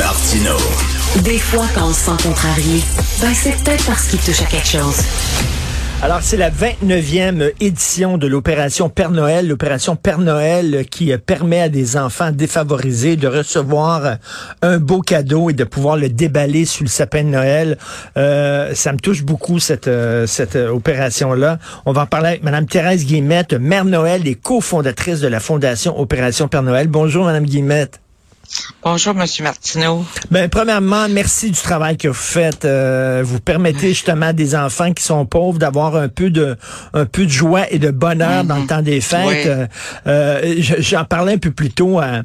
Martino. Des fois, quand on se sent contrarié, ben c'est peut-être parce qu'il touche à quelque chose. Alors, c'est la 29e édition de l'opération Père Noël, l'opération Père Noël qui permet à des enfants défavorisés de recevoir un beau cadeau et de pouvoir le déballer sur le sapin de Noël. Euh, ça me touche beaucoup cette euh, cette opération-là. On va en parler avec Madame Thérèse Guillemette, Mère Noël et cofondatrice de la Fondation Opération Père Noël. Bonjour, Madame Guillemette. Bonjour, Monsieur Martineau. Ben, premièrement, merci du travail que vous faites. Euh, vous permettez justement à des enfants qui sont pauvres d'avoir un peu de, un peu de joie et de bonheur dans le mhm. temps des fêtes. Euh, euh, j'en parlais un peu plus tôt à,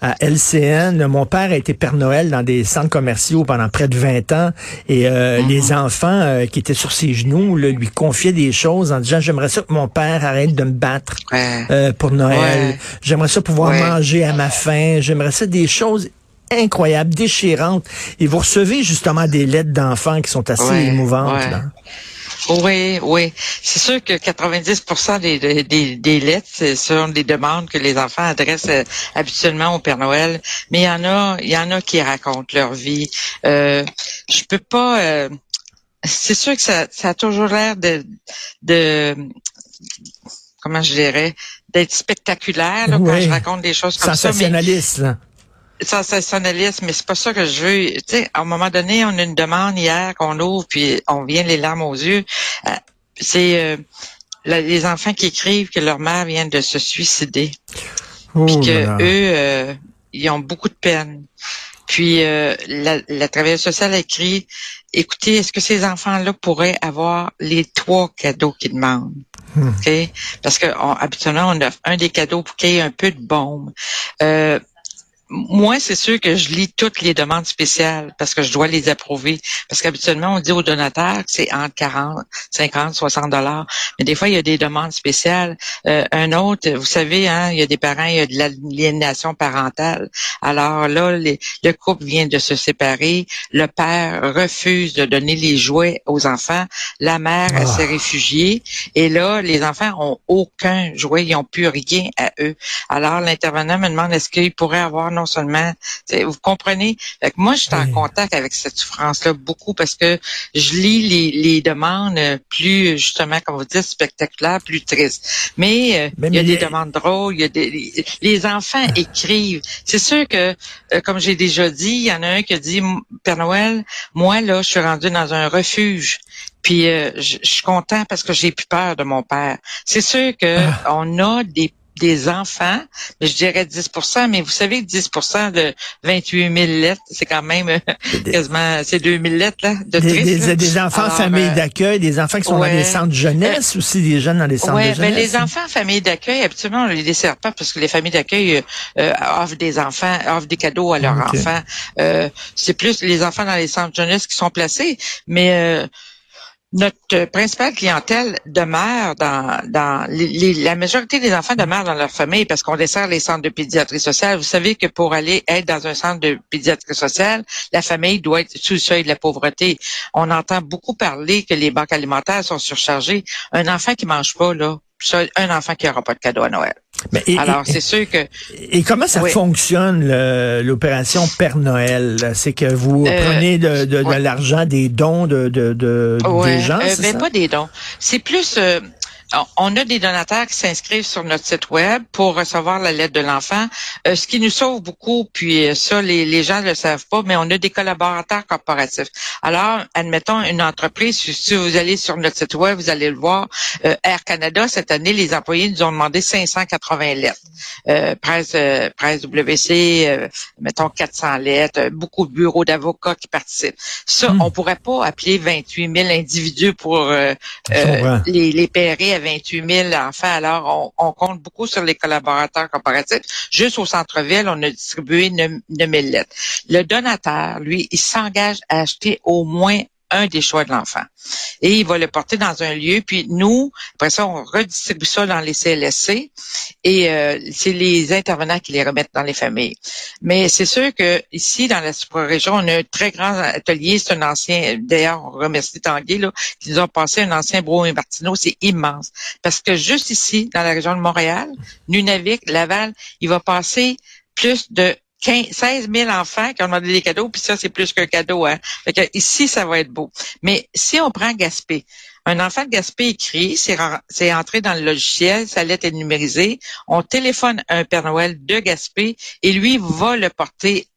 à, LCN. Mon père a été Père Noël dans des centres commerciaux pendant près de 20 ans et mhm. les enfants qui étaient sur ses genoux lui confiaient des choses en disant j'aimerais ça que mon père arrête de me battre pour Noël. J'aimerais ça pouvoir manger à ma faim. J'aimerais ça des choses incroyables, déchirantes. Et vous recevez justement des lettres d'enfants qui sont assez émouvantes. Oui, oui. C'est sûr que 90% des, des, des lettres ce sont des demandes que les enfants adressent euh, habituellement au Père Noël. Mais il y en a, il y en a qui racontent leur vie. Euh, je peux pas. Euh, c'est sûr que ça, ça a toujours l'air de, de comment je dirais, d'être spectaculaire quand je raconte des choses comme ça. Sensationnaliste. Mais, sensationnaliste, mais c'est pas ça que je veux. Tu sais, à un moment donné, on a une demande hier qu'on ouvre, puis on vient les larmes aux yeux. Euh, c'est euh, les enfants qui écrivent que leur mère vient de se suicider, oh puis que eux, euh, ils ont beaucoup de peine. Puis la, la travailleuse sociale a écrit écoutez, est-ce que ces enfants-là pourraient avoir les trois cadeaux qu'ils demandent? Hmm. Parce que habituellement, on offre un des cadeaux pour qu'il y ait un peu de bombe. Euh, moi, c'est sûr que je lis toutes les demandes spéciales parce que je dois les approuver. Parce qu'habituellement, on dit aux donateurs que c'est entre 40, 50, 60 dollars. Mais des fois, il y a des demandes spéciales. Euh, un autre, vous savez, hein, il y a des parents, il y a de l'aliénation parentale. Alors là, le couple vient de se séparer. Le père refuse de donner les jouets aux enfants. La mère, elle s'est ah. réfugiée. Et là, les enfants ont aucun jouet. Ils n'ont plus rien à eux. Alors, l'intervenant me demande est-ce qu'il pourrait avoir non seulement, vous comprenez? Fait moi, je suis en contact avec cette souffrance-là beaucoup parce que je lis les, les demandes plus, justement, comme vous dites, spectaculaires, plus tristes. Mais, euh, il y a des demandes drôles, il y a des, les, enfants ah. écrivent. C'est sûr que, euh, comme j'ai déjà dit, il y en a un qui a dit, Père Noël, moi, là, je suis rendu dans un refuge. Puis euh, je, suis content parce que j'ai plus peur de mon père. C'est sûr que ah. on a des des enfants, je dirais 10% mais vous savez que 10% de 28 000 lettres, c'est quand même euh, quasiment, c'est 2 000 lettres là, de des, des, des, enfants familles euh, d'accueil, des enfants qui sont dans les centres de jeunesse, euh, aussi des jeunes dans les centres de jeunesse. Ben les enfants familles d'accueil, habituellement, on les dessert pas parce que les familles d'accueil offrent des enfants, offrent des cadeaux à leurs enfants. c'est plus les enfants dans les centres de jeunesse qui sont placés, mais notre principale clientèle demeure dans, dans la majorité des enfants demeurent dans leur famille parce qu'on dessert les centres de pédiatrie sociale. Vous savez que pour aller être dans un centre de pédiatrie sociale, la famille doit être sous le seuil de la pauvreté. On entend beaucoup parler que les banques alimentaires sont surchargées. Un enfant qui mange pas, là, un enfant qui n'aura pas de cadeau à Noël. Alors, c'est sûr que... Et comment ça fonctionne, l'opération Père Noël? C'est que vous euh, prenez de, l'argent, des dons de, de, des gens, euh, ben, pas des dons. C'est plus... Euh, on a des donateurs qui s'inscrivent sur notre site web pour recevoir la lettre de l'enfant, euh, ce qui nous sauve beaucoup. Puis euh, ça, les, gens ne le savent pas, mais on a des collaborateurs corporatifs. Alors, admettons une entreprise, si vous allez sur notre site web, vous allez le voir. Euh, Air Canada, cette année, les employés nous ont demandé 580 lettres. presse, presse WC, mettons 400 lettres, beaucoup de bureaux d'avocats qui participent. Ça, hmm. on pourrait pas appeler 28 000 individus pour les, les pairer 28 000 enfants. Alors, on, compte beaucoup sur les collaborateurs comparatifs. Juste au centre-ville, on a distribué 9 000 lettres. Le donateur, lui, il s'engage à acheter au moins un des choix de l'enfant. Et il va le porter dans un lieu, puis nous, après ça, on redistribue ça dans les CLSC et euh, c'est les intervenants qui les remettent dans les familles. Mais c'est sûr que ici, dans la super-région, on a un très grand atelier, c'est un ancien, d'ailleurs, on remercie Tanguay, là, qui nous ont passé un ancien Bro et Martineau, c'est immense. Parce que juste ici, dans la région de Montréal, Nunavik, Laval, il va passer plus de 15, 16 000 enfants qui ont demandé des cadeaux, puis ça, c'est plus qu'un cadeau. Hein. Fait que ici, ça va être beau. Mais si on prend Gaspé, un enfant de Gaspé écrit, c'est entré dans le logiciel, sa lettre est numérisée, on téléphone un Père Noël de Gaspé et lui va le porter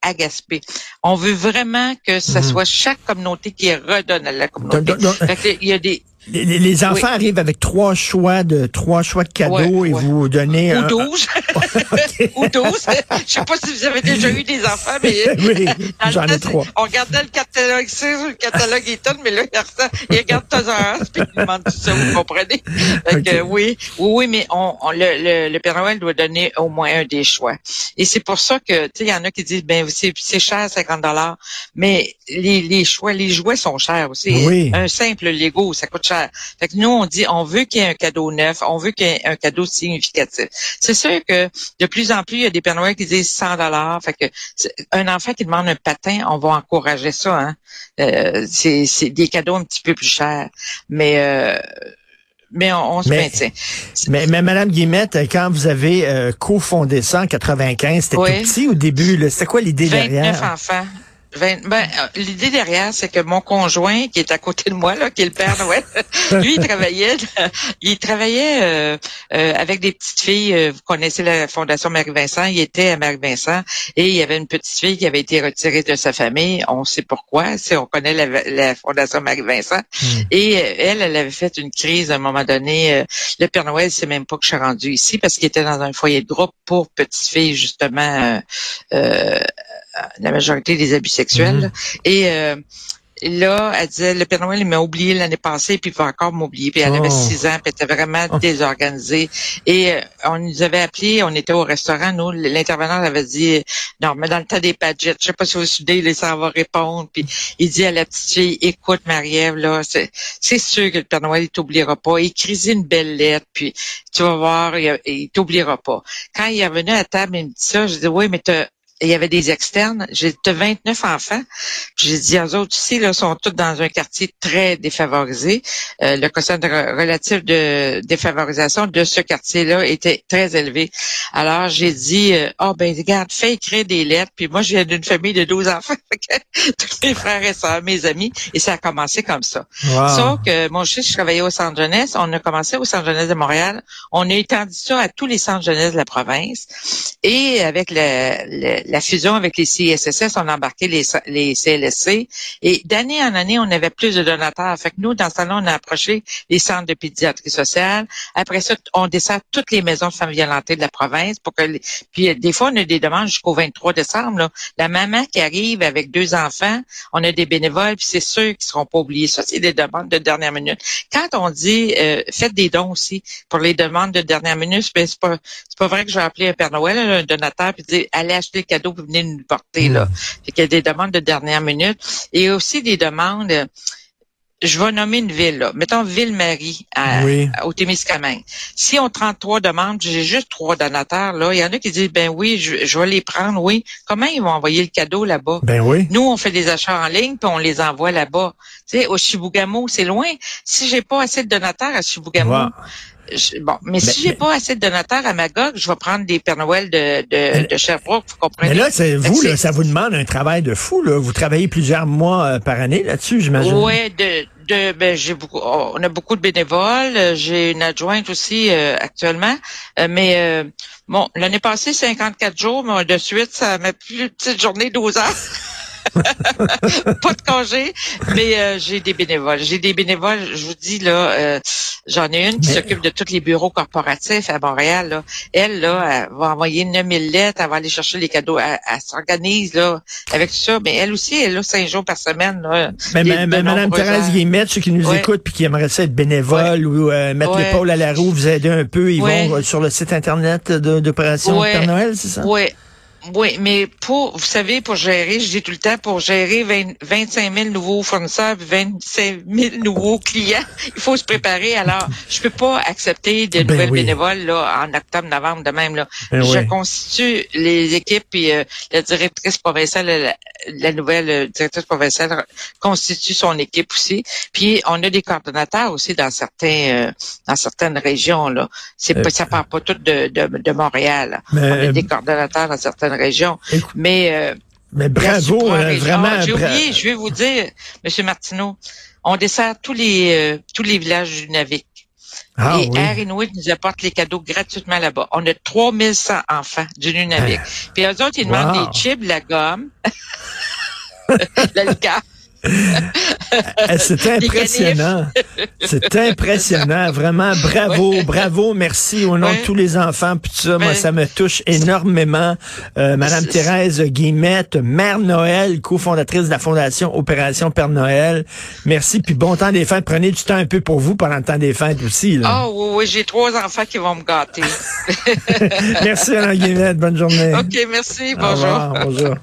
à Gaspé. On veut vraiment que ce mhm. soit chaque communauté qui redonne à la communauté. il y a des les, enfants arrivent avec trois choix de trois choix de cadeaux et vous donnez ou douze ou douze. Je sais pas si vous avez déjà eu des enfants, mais oui, j'en ai trois. On regardait le catalogue le catalogue Eton, mais là il regarde Us puis il demande tout ça, vous comprenez oui, oui, oui, mais on, le, le, Père Noël doit donner au moins un des choix. Et c'est pour ça que tu sais, il y en a qui disent ben c'est c'est cher 50 dollars, mais les, les choix, les jouets sont chers aussi. Oui. Un simple Lego, ça coûte cher fait que nous, on dit, on veut qu'il y ait un cadeau neuf, on veut qu'il y ait un cadeau significatif. C'est sûr que de plus en plus, il y a des Père Noël qui disent 100 dollars. Fait que un enfant qui demande un patin, on va encourager ça. Hein? Euh, c'est des cadeaux un petit peu plus chers, mais euh, mais on, se maintient. Mais, mais Madame Guillemette, quand vous avez euh, cofondé ça en 95, c'était tout petit au début. C'était quoi l'idée derrière? 29 enfants. Ben, ben, euh, l'idée derrière, c'est que mon conjoint, qui est à côté de moi, là, qui est le Père Noël, lui, il travaillait, il travaillait euh, euh, avec des petites filles. vous connaissez la Fondation Marie-Vincent. Il était à Marie-Vincent et il y avait une petite fille qui avait été retirée de sa famille. On sait pourquoi. Si on connaît la, Fondation Marie-Vincent. Hmm. Et elle, elle avait fait une crise à un moment donné. le Père Noël, c'est même pas que je suis rendue ici parce qu'il était dans un foyer de groupe pour petites filles, justement. Euh, la majorité des abus sexuels. Mhm. Et euh, là, elle disait, le Père Noël, il m'a oublié l'année passée, puis il va encore m'oublier. Puis elle avait oh. six ans, puis elle était vraiment oh. désorganisée. Et euh, on nous avait appelé, on était au restaurant, nous, l'intervenant avait dit, non, mais dans le tas des padgettes, je sais pas si vous vous souvenez, ça va répondre. Puis il dit à la petite fille, écoute, Marie-Ève, là, c'est sûr que le Père Noël, il t'oubliera pas. Écris une belle lettre, puis tu vas voir, il, il t'oubliera pas. Quand il est revenu à table, il me dit ça, je dis, oui, mais t'as il y avait des externes. J'ai 29 enfants. J'ai dit aux autres ici, là, sont tous dans un quartier très défavorisé. Euh, le quotient relatif de défavorisation de ce quartier-là était très élevé. Alors, j'ai dit, euh, oh, ben, regarde, fais écrire des lettres. Puis moi, je viens d'une famille de 12 enfants. tous mes frères et sœurs, mes amis. Et ça a commencé comme ça. Sauf que mon fils, je travaillais au centre jeunesse. On a commencé au centre jeunesse de Montréal. On a étendu ça à tous les centres jeunesse de la province. Et avec le la fusion avec les CSSS, on a embarqué les, les CLSC. Et d'année en année, on avait plus de donateurs. Fait que nous, dans ce temps-là, on a approché les centres de pédiatrie sociale. Après ça, on dessert toutes les maisons de femmes violentées de la province pour que puis des fois, on a des demandes jusqu'au 23 décembre. La maman qui arrive avec deux enfants, on a des bénévoles, puis c'est sûr qu'ils seront pas oubliés. Ça, c'est des demandes de dernière minute. Quand on dit euh, faites des dons aussi pour les demandes de dernière minute, ben, c'est pas pas vrai que je vais appeler un Père Noël, un donateur, puis dire allez acheter cadeau vous venez nous porter. Là. Fait qu'il y a des demandes de dernière minute. Et aussi des demandes je vais nommer une ville, là. mettons Ville-Marie au Témiscamingue. Si on 33 demandes, j'ai juste trois donateurs, là, il y en a qui disent ben oui, je, vais les prendre, oui. Comment ils vont envoyer le cadeau là-bas? Ben oui. Nous, on fait des achats en ligne, puis on les envoie là-bas. Tu sais, au Chibougamau, c'est loin. Si j'ai pas assez de donateurs à Chibougamau, bon, mais, si j'ai pas assez de donateurs à Magog, je vais prendre des Père Noël de, de, de Sherbrooke, vous comprenez? Mais là, c'est vous, là, ça vous demande un travail de fou, là. Vous travaillez plusieurs mois euh, par année là-dessus, j'imagine. Oui, de, de, ben, j'ai beaucoup, on a beaucoup de bénévoles. J'ai une adjointe aussi euh, actuellement, euh, mais bon, l'année passée, 54 jours, mais de suite, ça m'a plus petite journée 12 heures. pas de congé, mais euh, j'ai des bénévoles. J'ai des bénévoles, je vous dis là, euh, j'en ai une qui s'occupe de tous les bureaux corporatifs à Montréal. Là. Elle, là, elle va envoyer 9000 lettres, elle va aller chercher les cadeaux, elle, s'organise là avec tout ça, mais elle aussi, elle a cinq jours par semaine. Là, mais, Mme Thérèse Guillemette, ceux qui nous écoutent puis qui aimeraient ça être bénévole ou euh, mettre l'épaule à la roue, vous aider un peu, ils vont sur le site internet d'Opération Père Noël, c'est ça? Oui. Oui, mais pour, vous savez, pour gérer, je dis tout le temps, pour gérer 25 000 nouveaux fournisseurs, 25 000 nouveaux clients, il faut se préparer. Alors, je peux pas accepter de ben nouvelles bénévoles là en octobre, novembre de même là. Ben je constitue les équipes et euh, la directrice provinciale, la, nouvelle euh, directrice provinciale constitue son équipe aussi. Puis on a des coordonnateurs aussi dans certains, euh, dans certaines régions là. C'est pas, ça part pas tout de, de, de Montréal. On a des coordonnateurs dans certaines certaines régions. mais euh, mais bravo, euh, vraiment. J'ai oublié, je vais vous dire, Monsieur Martineau, on dessert tous les euh, tous les villages du Navik. Ah, et Air Inuit nous apporte les cadeaux gratuitement là-bas. On a 3100 enfants du Nunavik. Ah. Puis eux autres, ils demandent des chips, la gomme, le Eh, c'est impressionnant. C'est impressionnant. Vraiment, bravo, bravo, merci au nom de tous les enfants. Puis ça, moi, ça me touche énormément. Euh, Madame Thérèse Guillemette, Mère Noël, cofondatrice de la Fondation Opération Père Noël. Merci, puis bon temps des fêtes. Prenez du temps un peu pour vous pendant le temps des fêtes aussi. Ah oui, oui, j'ai trois enfants qui vont me gâter. merci, Madame Guillemette. Bonne journée. OK, merci. Bonjour. bonjour.